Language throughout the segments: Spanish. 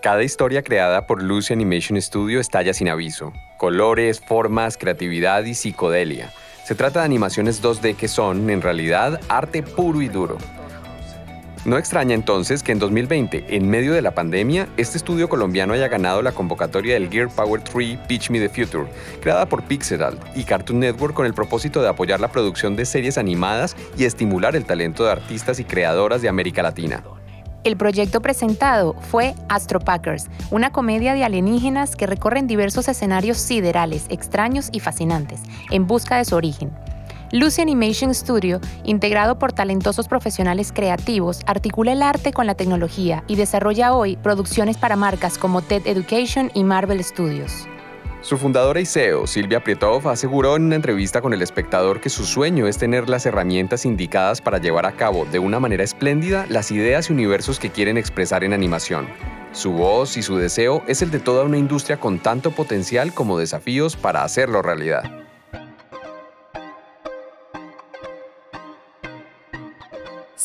Cada historia creada por Lucy Animation Studio estalla sin aviso. Colores, formas, creatividad y psicodelia. Se trata de animaciones 2D que son, en realidad, arte puro y duro. No extraña entonces que en 2020, en medio de la pandemia, este estudio colombiano haya ganado la convocatoria del Gear Power 3 Pitch Me the Future, creada por Pixeral y Cartoon Network con el propósito de apoyar la producción de series animadas y estimular el talento de artistas y creadoras de América Latina. El proyecto presentado fue Astropackers, una comedia de alienígenas que recorren diversos escenarios siderales, extraños y fascinantes, en busca de su origen. Lucy Animation Studio, integrado por talentosos profesionales creativos, articula el arte con la tecnología y desarrolla hoy producciones para marcas como TED Education y Marvel Studios. Su fundadora y CEO, Silvia Prietov, aseguró en una entrevista con El Espectador que su sueño es tener las herramientas indicadas para llevar a cabo de una manera espléndida las ideas y universos que quieren expresar en animación. Su voz y su deseo es el de toda una industria con tanto potencial como desafíos para hacerlo realidad.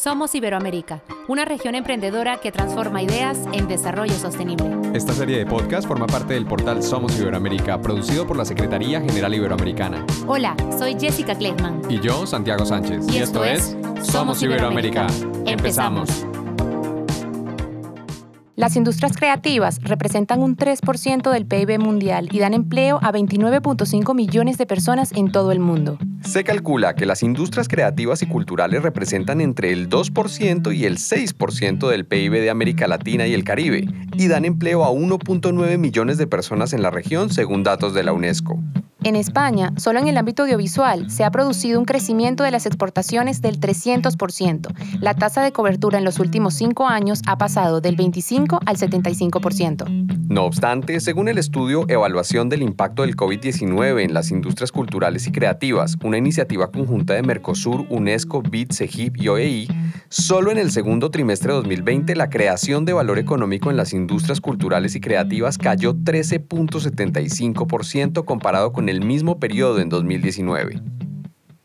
Somos Iberoamérica, una región emprendedora que transforma ideas en desarrollo sostenible. Esta serie de podcast forma parte del portal Somos Iberoamérica, producido por la Secretaría General Iberoamericana. Hola, soy Jessica Kleitman. Y yo, Santiago Sánchez. Y, esto, es Somos Iberoamérica. Empezamos. Las industrias creativas representan un 3% del PIB mundial y dan empleo a 29.5 millones de personas en todo el mundo. Se calcula que las industrias creativas y culturales representan entre el 2% y el 6% del PIB de América Latina y el Caribe y dan empleo a 1.9 millones de personas en la región según datos de la UNESCO. En España, solo en el ámbito audiovisual, se ha producido un crecimiento de las exportaciones del 300%. La tasa de cobertura en los últimos cinco años ha pasado del 25 al 75%. No obstante, según el estudio Evaluación del impacto del COVID-19 en las industrias culturales y creativas, una iniciativa conjunta de Mercosur, UNESCO, BIT, CEGIP y OEI, solo en el segundo trimestre de 2020 la creación de valor económico en las industrias culturales y creativas cayó 13.75% comparado con el el mismo periodo en 2019.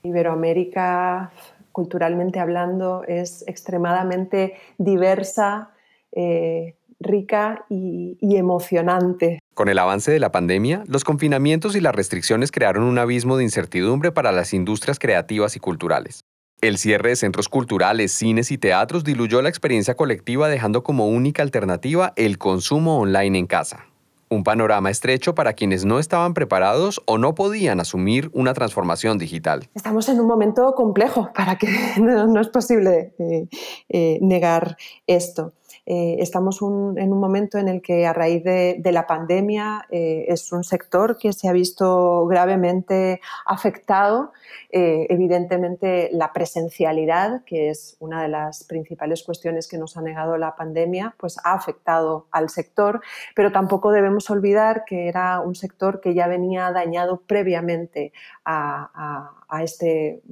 Iberoamérica, culturalmente hablando, es extremadamente diversa, eh, rica y, emocionante. Con el avance de la pandemia, los confinamientos y las restricciones crearon un abismo de incertidumbre para las industrias creativas y culturales. El cierre de centros culturales, cines y teatros diluyó la experiencia colectiva dejando como única alternativa el consumo online en casa. Un panorama estrecho para quienes no estaban preparados o no podían asumir una transformación digital. Estamos en un momento complejo para que no, es posible eh, eh, negar esto. Eh, estamos en un momento en el que a raíz de, la pandemia eh, es un sector que se ha visto gravemente afectado. Eh, evidentemente la presencialidad, que es una de las principales cuestiones que nos ha negado la pandemia, pues ha afectado al sector, pero tampoco debemos olvidar que era un sector que ya venía dañado previamente a, este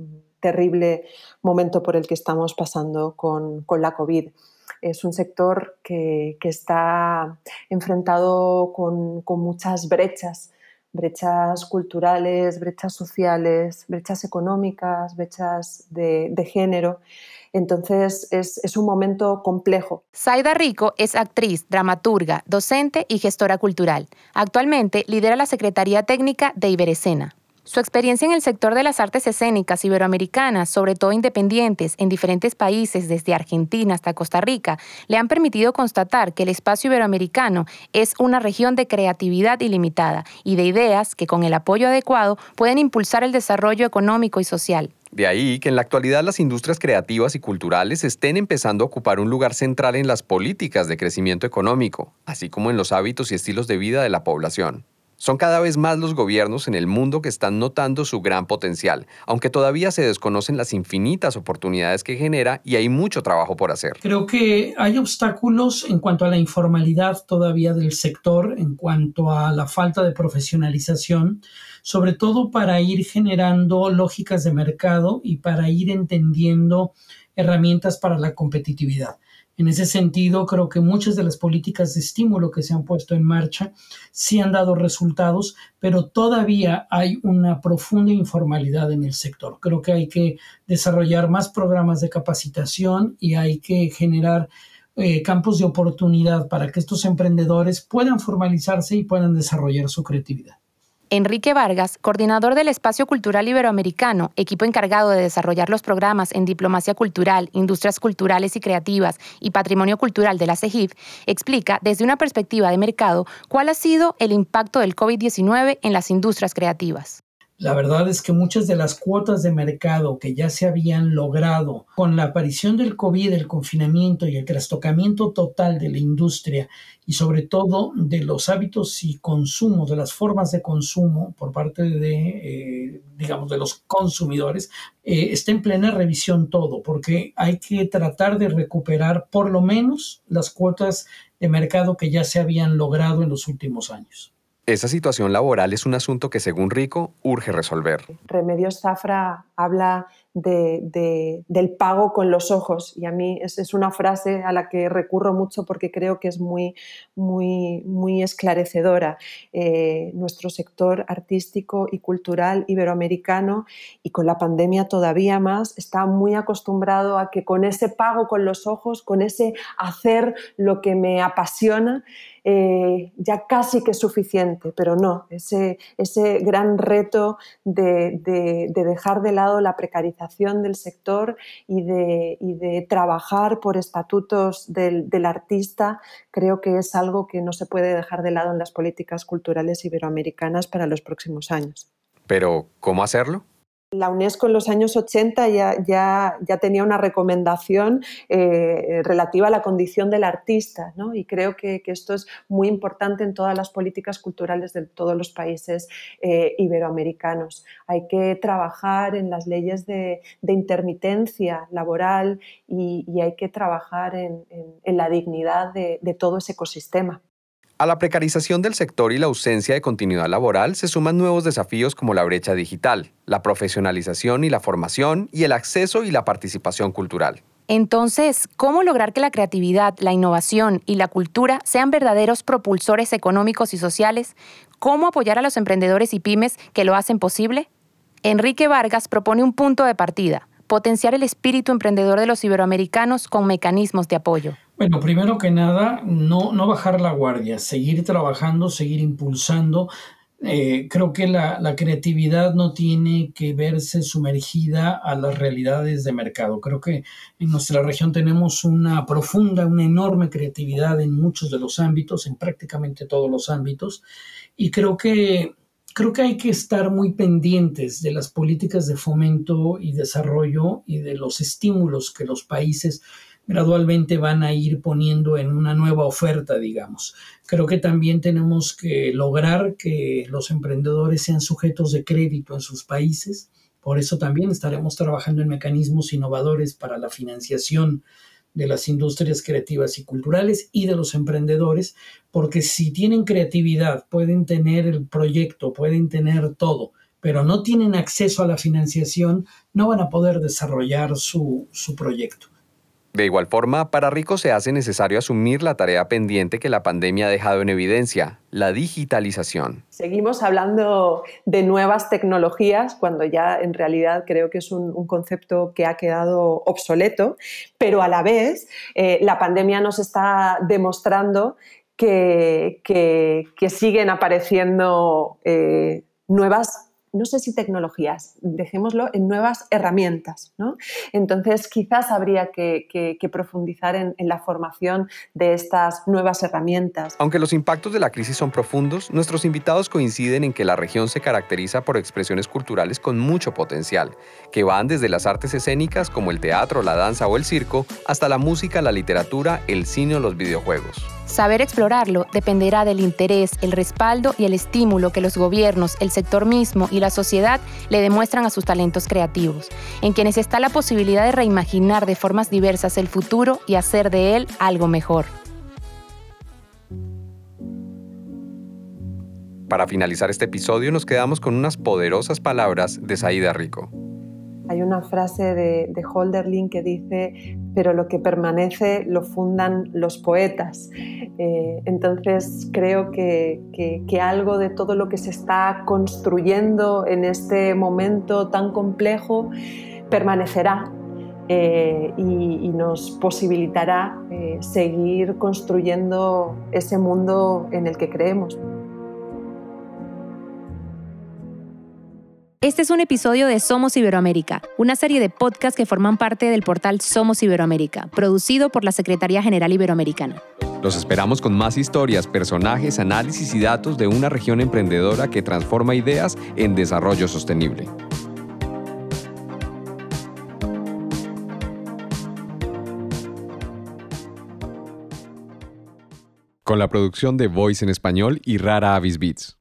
terrible momento por el que estamos pasando con, con la COVID. Es un sector que, está enfrentado con, muchas brechas, brechas culturales, brechas sociales, brechas económicas, brechas de, género. Entonces es, es, un momento complejo. Saida Rico es actriz, dramaturga, docente y gestora cultural. Actualmente lidera la Secretaría Técnica de Iberescena. Su experiencia en el sector de las artes escénicas iberoamericanas, sobre todo independientes, en diferentes países, desde Argentina hasta Costa Rica, le han permitido constatar que el espacio iberoamericano es una región de creatividad ilimitada y de ideas que con el apoyo adecuado pueden impulsar el desarrollo económico y social. De ahí que en la actualidad las industrias creativas y culturales estén empezando a ocupar un lugar central en las políticas de crecimiento económico, así como en los hábitos y estilos de vida de la población. Son cada vez más los gobiernos en el mundo que están notando su gran potencial, aunque todavía se desconocen las infinitas oportunidades que genera y hay mucho trabajo por hacer. Creo que hay obstáculos en cuanto a la informalidad todavía del sector, en cuanto a la falta de profesionalización, sobre todo para ir generando lógicas de mercado y para ir entendiendo herramientas para la competitividad. En ese sentido, creo que muchas de las políticas de estímulo que se han puesto en marcha sí han dado resultados, pero todavía hay una profunda informalidad en el sector. Creo que hay que desarrollar más programas de capacitación y hay que generar eh, campos de oportunidad para que estos emprendedores puedan formalizarse y puedan desarrollar su creatividad. Enrique Vargas, coordinador del Espacio Cultural Iberoamericano, equipo encargado de desarrollar los programas en diplomacia cultural, industrias culturales y creativas y patrimonio cultural de la CEGIF, explica desde una perspectiva de mercado cuál ha sido el impacto del COVID-19 en las industrias creativas. La verdad es que muchas de las cuotas de mercado que ya se habían logrado con la aparición del COVID, el confinamiento y el trastocamiento total de la industria y sobre todo de los hábitos y consumo, de las formas de consumo por parte de, eh, digamos, de los consumidores, eh, está en plena revisión todo, porque hay que tratar de recuperar por lo menos las cuotas de mercado que ya se habían logrado en los últimos años. Esa situación laboral es un asunto que, según Rico, urge resolver. Remedios Zafra habla del pago con los ojos y a mí es, una frase a la que recurro mucho porque creo que es muy, muy, muy esclarecedora. Eh, nuestro sector artístico y cultural iberoamericano y con la pandemia todavía más está muy acostumbrado a que con ese pago con los ojos, con ese hacer lo que me apasiona, eh, ya casi que es suficiente, pero no, ese, ese gran reto de, dejar de lado la precarización del sector y de, de trabajar por estatutos del, artista, creo que es algo que no se puede dejar de lado en las políticas culturales iberoamericanas para los próximos años. Pero, ¿cómo hacerlo? La UNESCO en los años 80 ya, tenía una recomendación eh, relativa a la condición del artista ¿no? y creo que, esto es muy importante en todas las políticas culturales de todos los países eh, iberoamericanos. Hay que trabajar en las leyes de, intermitencia laboral y, hay que trabajar en, la dignidad de todo ese ecosistema. A la precarización del sector y la ausencia de continuidad laboral se suman nuevos desafíos como la brecha digital, la profesionalización y la formación y el acceso y la participación cultural. Entonces, ¿cómo lograr que la creatividad, la innovación y la cultura sean verdaderos propulsores económicos y sociales? ¿Cómo apoyar a los emprendedores y pymes que lo hacen posible? Enrique Vargas propone un punto de partida, potenciar el espíritu emprendedor de los iberoamericanos con mecanismos de apoyo. Bueno, primero que nada, no, no bajar la guardia, seguir trabajando, seguir impulsando. Eh, creo que la, la, creatividad no tiene que verse sumergida a las realidades de mercado. Creo que en nuestra región tenemos una profunda, una enorme creatividad en muchos de los ámbitos, en prácticamente todos los ámbitos, y creo que creo que hay que estar muy pendientes de las políticas de fomento y desarrollo y de los estímulos que los países gradualmente van a ir poniendo en una nueva oferta, digamos. Creo que también tenemos que lograr que los emprendedores sean sujetos de crédito en sus países. Por eso también estaremos trabajando en mecanismos innovadores para la financiación de las industrias creativas y culturales y de los emprendedores, porque si tienen creatividad, pueden tener el proyecto, pueden tener todo, pero no tienen acceso a la financiación, no van a poder desarrollar su, su proyecto. De igual forma, para Rico se hace necesario asumir la tarea pendiente que la pandemia ha dejado en evidencia, la digitalización. Seguimos hablando de nuevas tecnologías cuando ya en realidad creo que es un, concepto que ha quedado obsoleto, pero a la vez eh, la pandemia nos está demostrando que, siguen apareciendo eh, nuevas no sé si tecnologías, dejémoslo en nuevas herramientas. ¿no? Entonces, quizás habría que, profundizar en, la formación de estas nuevas herramientas. Aunque los impactos de la crisis son profundos, nuestros invitados coinciden en que la región se caracteriza por expresiones culturales con mucho potencial, que van desde las artes escénicas como el teatro, la danza o el circo, hasta la música, la literatura, el cine o los videojuegos. Saber explorarlo dependerá del interés, el respaldo y el estímulo que los gobiernos, el sector mismo y la sociedad le demuestran a sus talentos creativos, en quienes está la posibilidad de reimaginar de formas diversas el futuro y hacer de él algo mejor. Para finalizar este episodio nos quedamos con unas poderosas palabras de Saida Rico. Hay una frase de, de Holderlin que dice, pero lo que permanece lo fundan los poetas. Eh, entonces creo que, que, algo de todo lo que se está construyendo en este momento tan complejo permanecerá eh, y, nos posibilitará eh, seguir construyendo ese mundo en el que creemos. Este es un episodio de Somos Iberoamérica, una serie de podcasts que forman parte del portal Somos Iberoamérica, producido por la Secretaría General Iberoamericana. Los esperamos con más historias, personajes, análisis y datos de una región emprendedora que transforma ideas en desarrollo sostenible. Con la producción de Voice en Español y Rara Avis Beats.